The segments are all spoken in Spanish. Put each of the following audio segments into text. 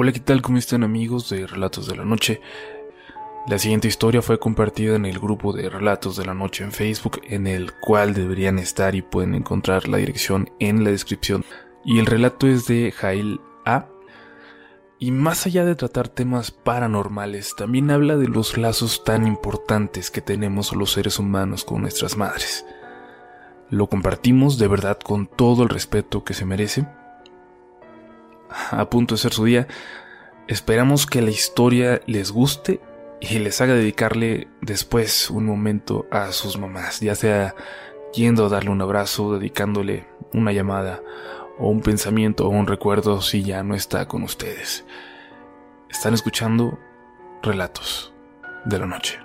Hola, ¿qué tal? ¿Cómo están amigos de Relatos de la Noche? La siguiente historia fue compartida en el grupo de Relatos de la Noche en Facebook, en el cual deberían estar y pueden encontrar la dirección en la descripción. Y el relato es de Jail A. Y más allá de tratar temas paranormales, también habla de los lazos tan importantes que tenemos los seres humanos con nuestras madres. Lo compartimos de verdad con todo el respeto que se merece. A punto de ser su día, esperamos que la historia les guste y les haga dedicarle después un momento a sus mamás, ya sea yendo a darle un abrazo, dedicándole una llamada o un pensamiento o un recuerdo si ya no está con ustedes. Están escuchando relatos de la noche.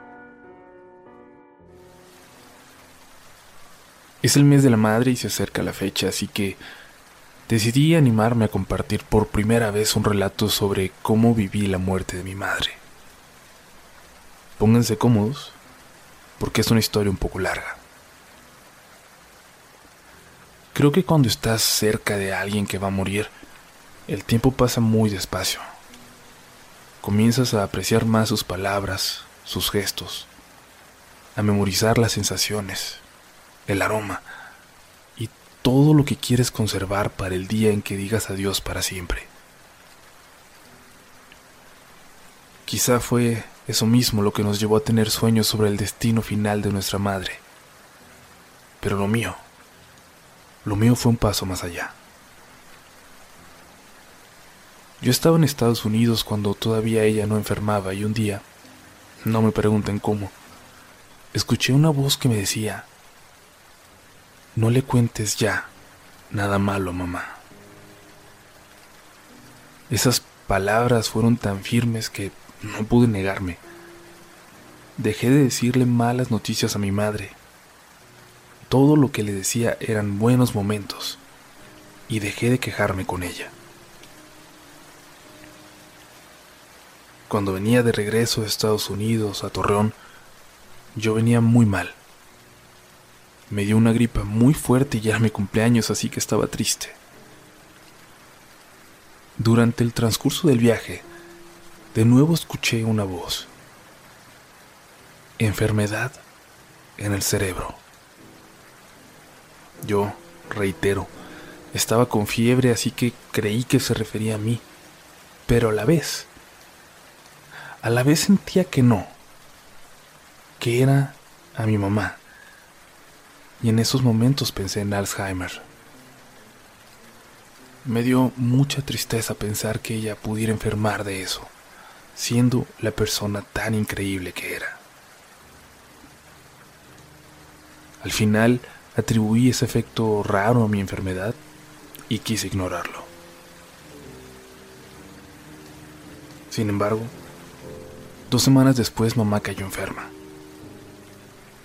Es el mes de la madre y se acerca la fecha, así que decidí animarme a compartir por primera vez un relato sobre cómo viví la muerte de mi madre. Pónganse cómodos, porque es una historia un poco larga. Creo que cuando estás cerca de alguien que va a morir, el tiempo pasa muy despacio. Comienzas a apreciar más sus palabras, sus gestos, a memorizar las sensaciones, el aroma todo lo que quieres conservar para el día en que digas adiós para siempre. Quizá fue eso mismo lo que nos llevó a tener sueños sobre el destino final de nuestra madre. Pero lo mío, lo mío fue un paso más allá. Yo estaba en Estados Unidos cuando todavía ella no enfermaba y un día, no me pregunten cómo, escuché una voz que me decía, no le cuentes ya nada malo mamá. Esas palabras fueron tan firmes que no pude negarme. Dejé de decirle malas noticias a mi madre. Todo lo que le decía eran buenos momentos y dejé de quejarme con ella. Cuando venía de regreso de Estados Unidos a Torreón, yo venía muy mal. Me dio una gripa muy fuerte y ya era mi cumpleaños, así que estaba triste. Durante el transcurso del viaje, de nuevo escuché una voz. Enfermedad en el cerebro. Yo, reitero, estaba con fiebre, así que creí que se refería a mí. Pero a la vez, a la vez sentía que no, que era a mi mamá. Y en esos momentos pensé en Alzheimer. Me dio mucha tristeza pensar que ella pudiera enfermar de eso siendo la persona tan increíble que era. Al final atribuí ese efecto raro a mi enfermedad y quise ignorarlo. Sin embargo, dos semanas después mamá cayó enferma.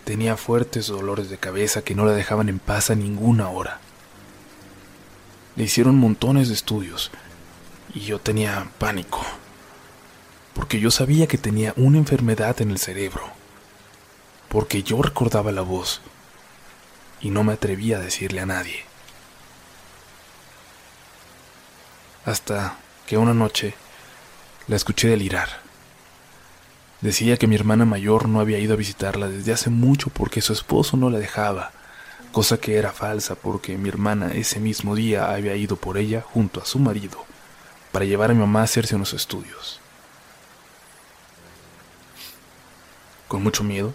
Tenía fuertes dolores de cabeza que no la dejaban en paz a ninguna hora. Le hicieron montones de estudios y yo tenía pánico porque yo sabía que tenía una enfermedad en el cerebro, porque yo recordaba la voz y no me atrevía a decirle a nadie. Hasta que una noche la escuché delirar. Decía que mi hermana mayor no había ido a visitarla desde hace mucho porque su esposo no la dejaba, cosa que era falsa porque mi hermana ese mismo día había ido por ella junto a su marido para llevar a mi mamá a hacerse unos estudios. Con mucho miedo,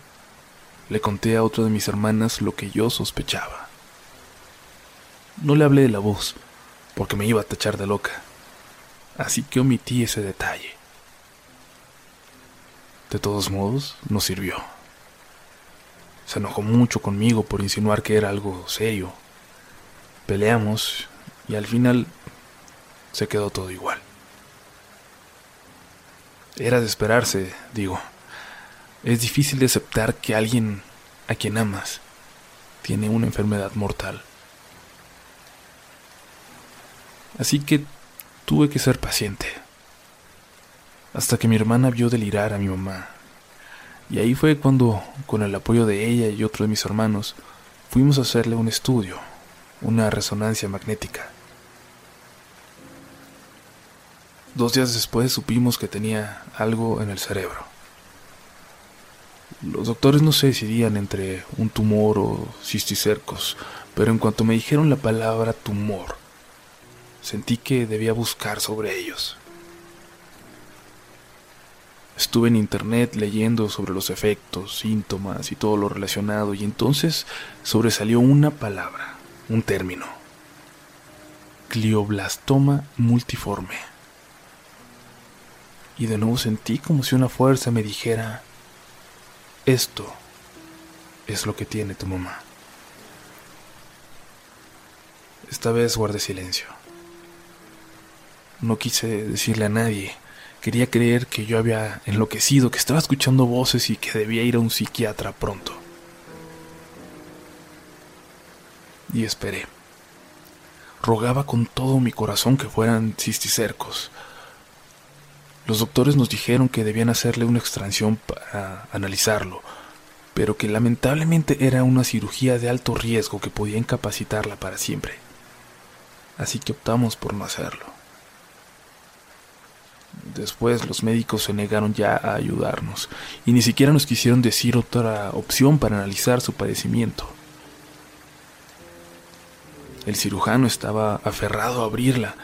le conté a otra de mis hermanas lo que yo sospechaba. No le hablé de la voz, porque me iba a tachar de loca, así que omití ese detalle. De todos modos, no sirvió. Se enojó mucho conmigo por insinuar que era algo serio. Peleamos y al final se quedó todo igual. Era de esperarse, digo. Es difícil de aceptar que alguien a quien amas tiene una enfermedad mortal. Así que tuve que ser paciente. Hasta que mi hermana vio delirar a mi mamá. Y ahí fue cuando, con el apoyo de ella y otro de mis hermanos, fuimos a hacerle un estudio, una resonancia magnética. Dos días después supimos que tenía algo en el cerebro. Los doctores no se decidían entre un tumor o cisticercos, pero en cuanto me dijeron la palabra tumor, sentí que debía buscar sobre ellos. Estuve en internet leyendo sobre los efectos, síntomas y todo lo relacionado y entonces sobresalió una palabra, un término. Glioblastoma multiforme. Y de nuevo sentí como si una fuerza me dijera, esto es lo que tiene tu mamá. Esta vez guardé silencio. No quise decirle a nadie Quería creer que yo había enloquecido, que estaba escuchando voces y que debía ir a un psiquiatra pronto. Y esperé. Rogaba con todo mi corazón que fueran cisticercos. Los doctores nos dijeron que debían hacerle una extracción para analizarlo, pero que lamentablemente era una cirugía de alto riesgo que podía incapacitarla para siempre. Así que optamos por no hacerlo. Después los médicos se negaron ya a ayudarnos y ni siquiera nos quisieron decir otra opción para analizar su padecimiento. El cirujano estaba aferrado a abrirla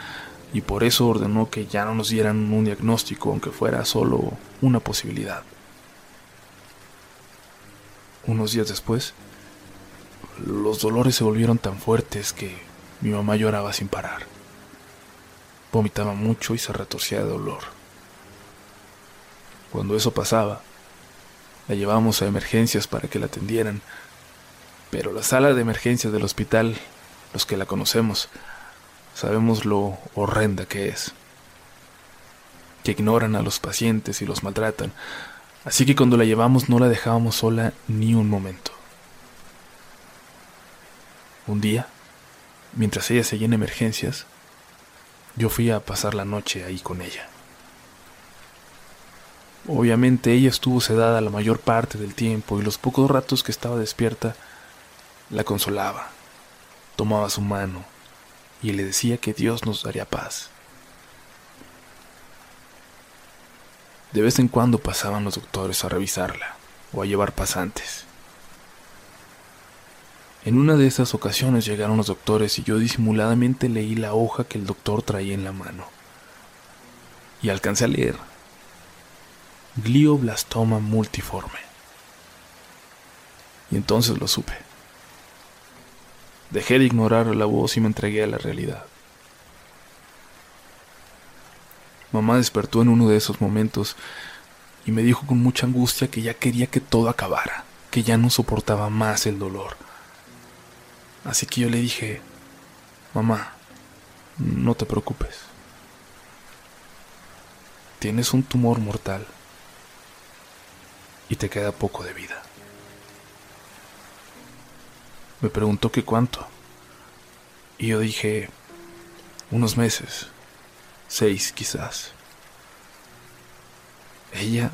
y por eso ordenó que ya no nos dieran un diagnóstico aunque fuera solo una posibilidad. Unos días después, los dolores se volvieron tan fuertes que mi mamá lloraba sin parar. Vomitaba mucho y se retorcía de dolor. Cuando eso pasaba, la llevamos a emergencias para que la atendieran, pero la sala de emergencias del hospital, los que la conocemos, sabemos lo horrenda que es, que ignoran a los pacientes y los maltratan, así que cuando la llevamos no la dejábamos sola ni un momento. Un día, mientras ella seguía en emergencias, yo fui a pasar la noche ahí con ella. Obviamente ella estuvo sedada la mayor parte del tiempo y los pocos ratos que estaba despierta la consolaba, tomaba su mano y le decía que Dios nos daría paz. De vez en cuando pasaban los doctores a revisarla o a llevar pasantes. En una de esas ocasiones llegaron los doctores y yo disimuladamente leí la hoja que el doctor traía en la mano. Y alcancé a leer. Glioblastoma multiforme. Y entonces lo supe. Dejé de ignorar la voz y me entregué a la realidad. Mamá despertó en uno de esos momentos y me dijo con mucha angustia que ya quería que todo acabara, que ya no soportaba más el dolor Así que yo le dije, mamá, no te preocupes. Tienes un tumor mortal y te queda poco de vida. Me preguntó que cuánto. Y yo dije, unos meses, seis quizás. Ella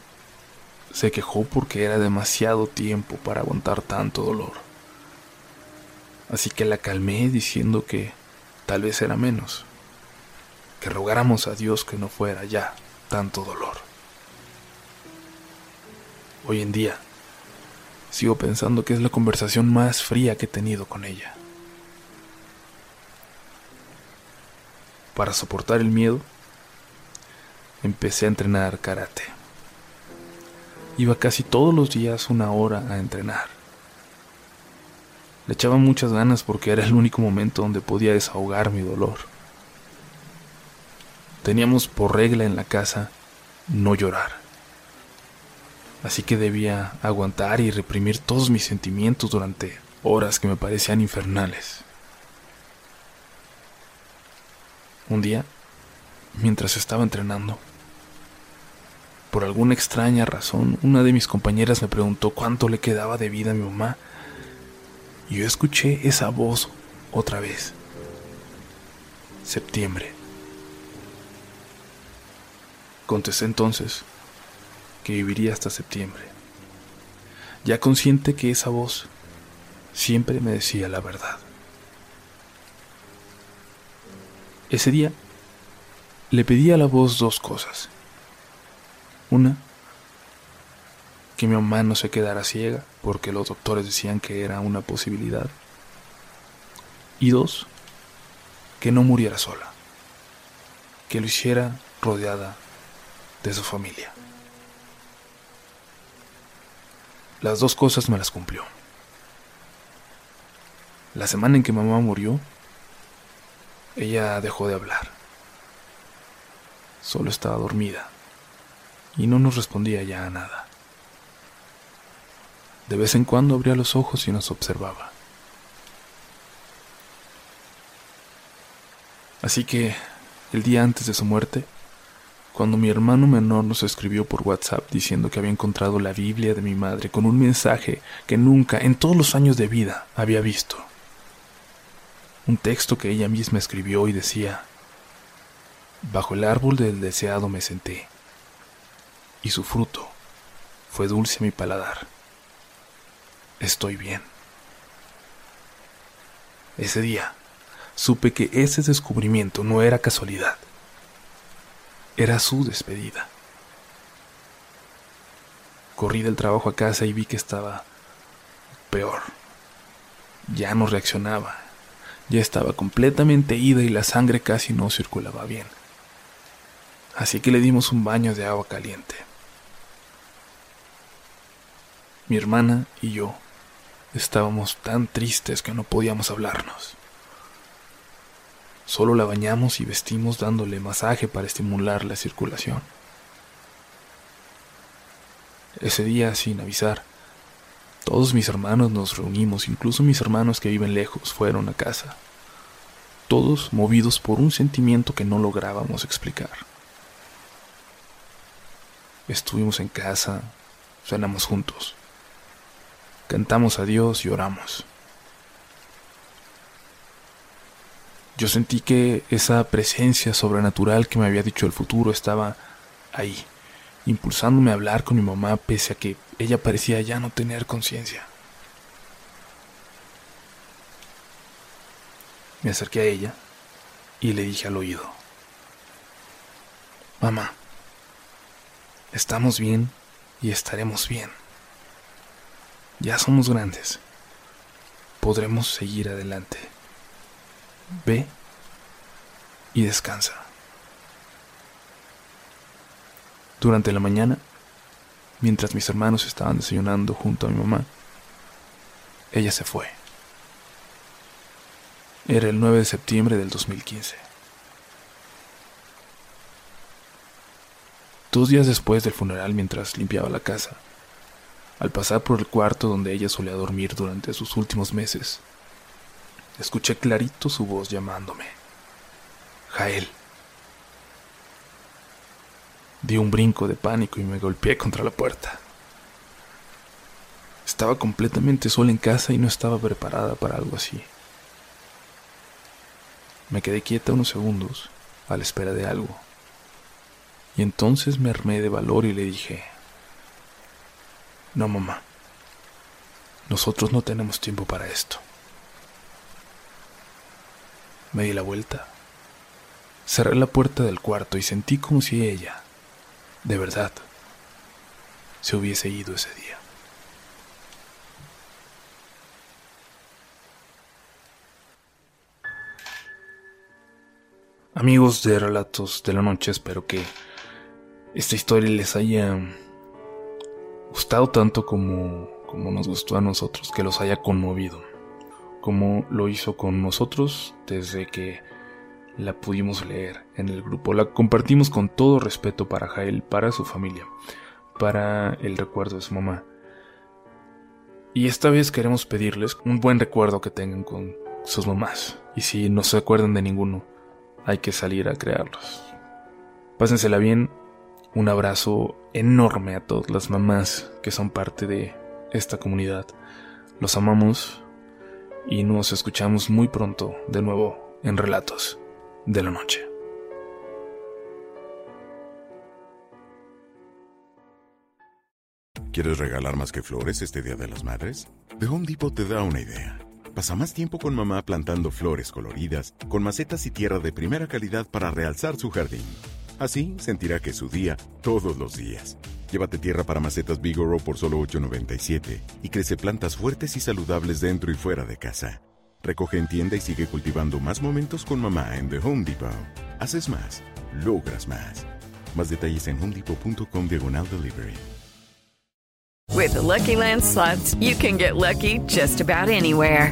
se quejó porque era demasiado tiempo para aguantar tanto dolor así que la calmé diciendo que tal vez era menos, que rogáramos a Dios que no fuera ya tanto dolor. Hoy en día, sigo pensando que es la conversación más fría que he tenido con ella. Para soportar el miedo, empecé a entrenar karate. Iba casi todos los días una hora a entrenar. Le echaba muchas ganas porque era el único momento donde podía desahogar mi dolor. Teníamos por regla en la casa no llorar. Así que debía aguantar y reprimir todos mis sentimientos durante horas que me parecían infernales. Un día, mientras estaba entrenando, por alguna extraña razón, una de mis compañeras me preguntó cuánto le quedaba de vida a mi mamá yo escuché esa voz otra vez. Septiembre. Contesté entonces que viviría hasta septiembre, ya consciente que esa voz siempre me decía la verdad. Ese día le pedí a la voz dos cosas. Una, que mi mamá no se quedara ciega, porque los doctores decían que era una posibilidad. Y dos, que no muriera sola, que lo hiciera rodeada de su familia. Las dos cosas me las cumplió. La semana en que mamá murió, ella dejó de hablar. Solo estaba dormida y no nos respondía ya a nada. De vez en cuando abría los ojos y nos observaba. Así que, el día antes de su muerte, cuando mi hermano menor nos escribió por WhatsApp diciendo que había encontrado la Biblia de mi madre con un mensaje que nunca en todos los años de vida había visto. Un texto que ella misma escribió y decía, Bajo el árbol del deseado me senté, y su fruto fue dulce a mi paladar estoy bien. Ese día supe que ese descubrimiento no era casualidad, era su despedida. Corrí del trabajo a casa y vi que estaba peor. Ya no reaccionaba, ya estaba completamente ida y la sangre casi no circulaba bien. Así que le dimos un baño de agua caliente. Mi hermana y yo Estábamos tan tristes que no podíamos hablarnos. Solo la bañamos y vestimos dándole masaje para estimular la circulación. Ese día, sin avisar, todos mis hermanos nos reunimos, incluso mis hermanos que viven lejos fueron a casa, todos movidos por un sentimiento que no lográbamos explicar. Estuvimos en casa, cenamos juntos cantamos a Dios y oramos. Yo sentí que esa presencia sobrenatural que me había dicho el futuro estaba ahí, impulsándome a hablar con mi mamá pese a que ella parecía ya no tener conciencia. Me acerqué a ella y le dije al oído, Mamá, estamos bien y estaremos bien. Ya somos grandes. Podremos seguir adelante. Ve y descansa. Durante la mañana, mientras mis hermanos estaban desayunando junto a mi mamá, ella se fue. Era el 9 de septiembre del 2015. Dos días después del funeral, mientras limpiaba la casa, al pasar por el cuarto donde ella solía dormir durante sus últimos meses. Escuché clarito su voz llamándome. Jael. Di un brinco de pánico y me golpeé contra la puerta. Estaba completamente sola en casa y no estaba preparada para algo así. Me quedé quieta unos segundos, a la espera de algo. Y entonces me armé de valor y le dije, no, mamá. Nosotros no tenemos tiempo para esto. Me di la vuelta. Cerré la puerta del cuarto y sentí como si ella, de verdad, se hubiese ido ese día. Amigos de Relatos de la Noche, espero que esta historia les haya gustado tanto como, como nos gustó a nosotros, que los haya conmovido, como lo hizo con nosotros desde que la pudimos leer en el grupo. La compartimos con todo respeto para Jael, para su familia, para el recuerdo de su mamá. Y esta vez queremos pedirles un buen recuerdo que tengan con sus mamás. Y si no se acuerdan de ninguno, hay que salir a crearlos. Pásensela bien, un abrazo enorme a todas las mamás que son parte de esta comunidad. Los amamos y nos escuchamos muy pronto de nuevo en Relatos de la Noche. ¿Quieres regalar más que flores este Día de las Madres? The Home Depot te da una idea. Pasa más tiempo con mamá plantando flores coloridas, con macetas y tierra de primera calidad para realzar su jardín. Así sentirá que es su día todos los días. Llévate tierra para macetas Bigoro por solo $8.97 y crece plantas fuertes y saludables dentro y fuera de casa. Recoge en tienda y sigue cultivando más momentos con mamá en The Home Depot. Haces más, logras más. Más detalles en homedepot.com diagonal delivery. With Lucky Land slots, you can get lucky just about anywhere.